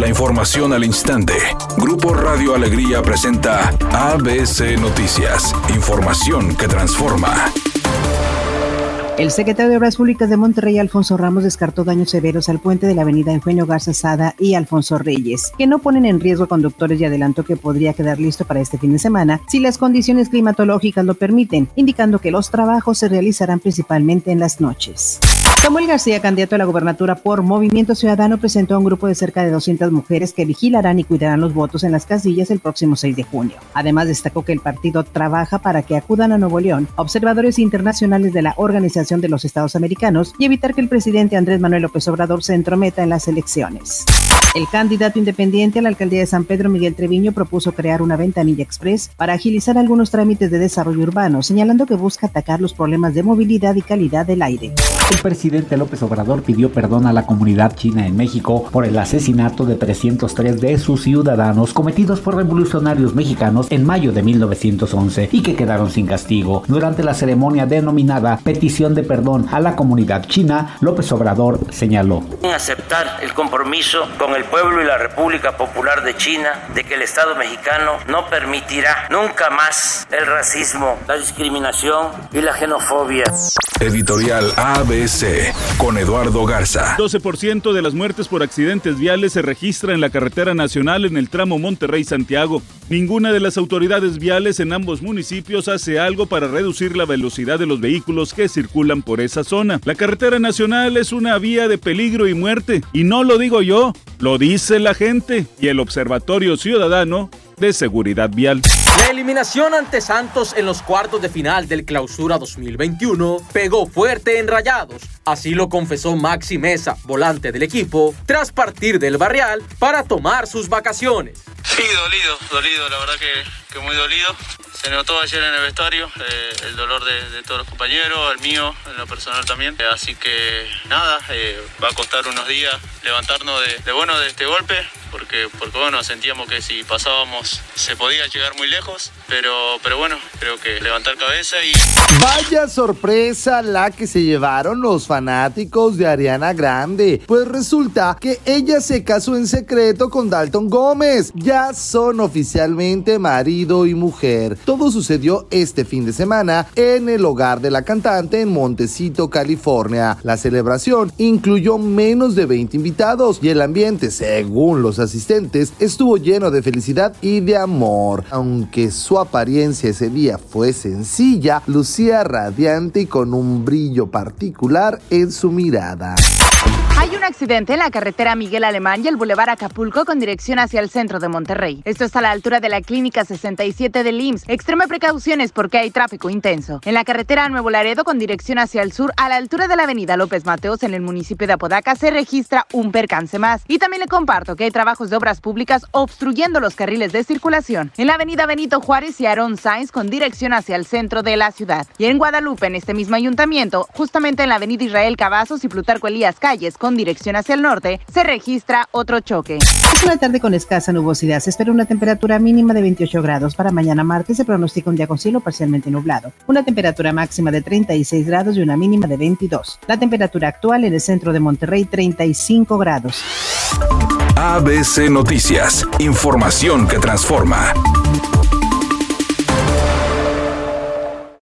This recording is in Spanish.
La información al instante. Grupo Radio Alegría presenta ABC Noticias. Información que transforma. El secretario de Obras Públicas de Monterrey, Alfonso Ramos, descartó daños severos al puente de la avenida Eugenio Garza Sada y Alfonso Reyes, que no ponen en riesgo conductores y adelantó que podría quedar listo para este fin de semana si las condiciones climatológicas lo permiten, indicando que los trabajos se realizarán principalmente en las noches. Samuel García, candidato a la gobernatura por Movimiento Ciudadano, presentó a un grupo de cerca de 200 mujeres que vigilarán y cuidarán los votos en las casillas el próximo 6 de junio. Además, destacó que el partido trabaja para que acudan a Nuevo León observadores internacionales de la Organización de los Estados Americanos y evitar que el presidente Andrés Manuel López Obrador se entrometa en las elecciones. El candidato independiente a la alcaldía de San Pedro, Miguel Treviño, propuso crear una ventanilla express para agilizar algunos trámites de desarrollo urbano, señalando que busca atacar los problemas de movilidad y calidad del aire. El presidente López Obrador pidió perdón a la comunidad china en México por el asesinato de 303 de sus ciudadanos cometidos por revolucionarios mexicanos en mayo de 1911 y que quedaron sin castigo. Durante la ceremonia denominada Petición de Perdón a la Comunidad China, López Obrador señaló. Aceptar el compromiso con el pueblo y la República Popular de China de que el Estado mexicano no permitirá nunca más el racismo, la discriminación y la xenofobia. Editorial ABC con Eduardo Garza. 12% de las muertes por accidentes viales se registra en la carretera nacional en el tramo Monterrey-Santiago. Ninguna de las autoridades viales en ambos municipios hace algo para reducir la velocidad de los vehículos que circulan por esa zona. La carretera nacional es una vía de peligro y muerte, y no lo digo yo, lo dice la gente y el Observatorio Ciudadano de Seguridad Vial. La eliminación ante Santos en los cuartos de final del Clausura 2021 pegó fuerte en Rayados. Así lo confesó Maxi Mesa, volante del equipo, tras partir del barrial para tomar sus vacaciones. Sí, dolido, dolido, la verdad que, que muy dolido. Se notó ayer en el vestuario eh, el dolor de, todos los compañeros, el mío, en lo personal también. Eh, así que nada, eh, va a costar unos días levantarnos de, de, bueno de este golpe, porque, porque bueno, sentíamos que si pasábamos se podía llegar muy lejos, pero, pero bueno, creo que levantar cabeza y... Vaya sorpresa la que se llevaron los fanáticos de Ariana Grande, pues resulta que ella se casó en secreto con Dalton Gómez, ya son oficialmente marido y mujer. Todo sucedió este fin de semana en el hogar de la cantante en Montecito, California. La celebración incluyó menos de 20 invitados y el ambiente, según los asistentes, estuvo lleno de felicidad y de amor. Aunque su apariencia ese día fue sencilla, lucía radiante y con un brillo particular en su mirada. Hay un accidente en la carretera Miguel Alemán y el Boulevard Acapulco con dirección hacia el centro de Monterrey. Esto está a la altura de la Clínica 67 del IMSS. Extreme precauciones porque hay tráfico intenso. En la carretera Nuevo Laredo con dirección hacia el sur, a la altura de la avenida López Mateos en el municipio de Apodaca, se registra un percance más. Y también le comparto que hay trabajos de obras públicas obstruyendo los carriles de circulación. En la avenida Benito Juárez y Aaron Sainz con dirección hacia el centro de la ciudad. Y en Guadalupe, en este mismo ayuntamiento, justamente en la avenida Israel Cavazos y Plutarco Elías Calles con dirección hacia el norte, se registra otro choque. Es una tarde con escasa nubosidad. Se espera una temperatura mínima de 28 grados. Para mañana martes se pronostica un día con cielo parcialmente nublado. Una temperatura máxima de 36 grados y una mínima de 22. La temperatura actual en el centro de Monterrey, 35 grados. ABC Noticias. Información que transforma.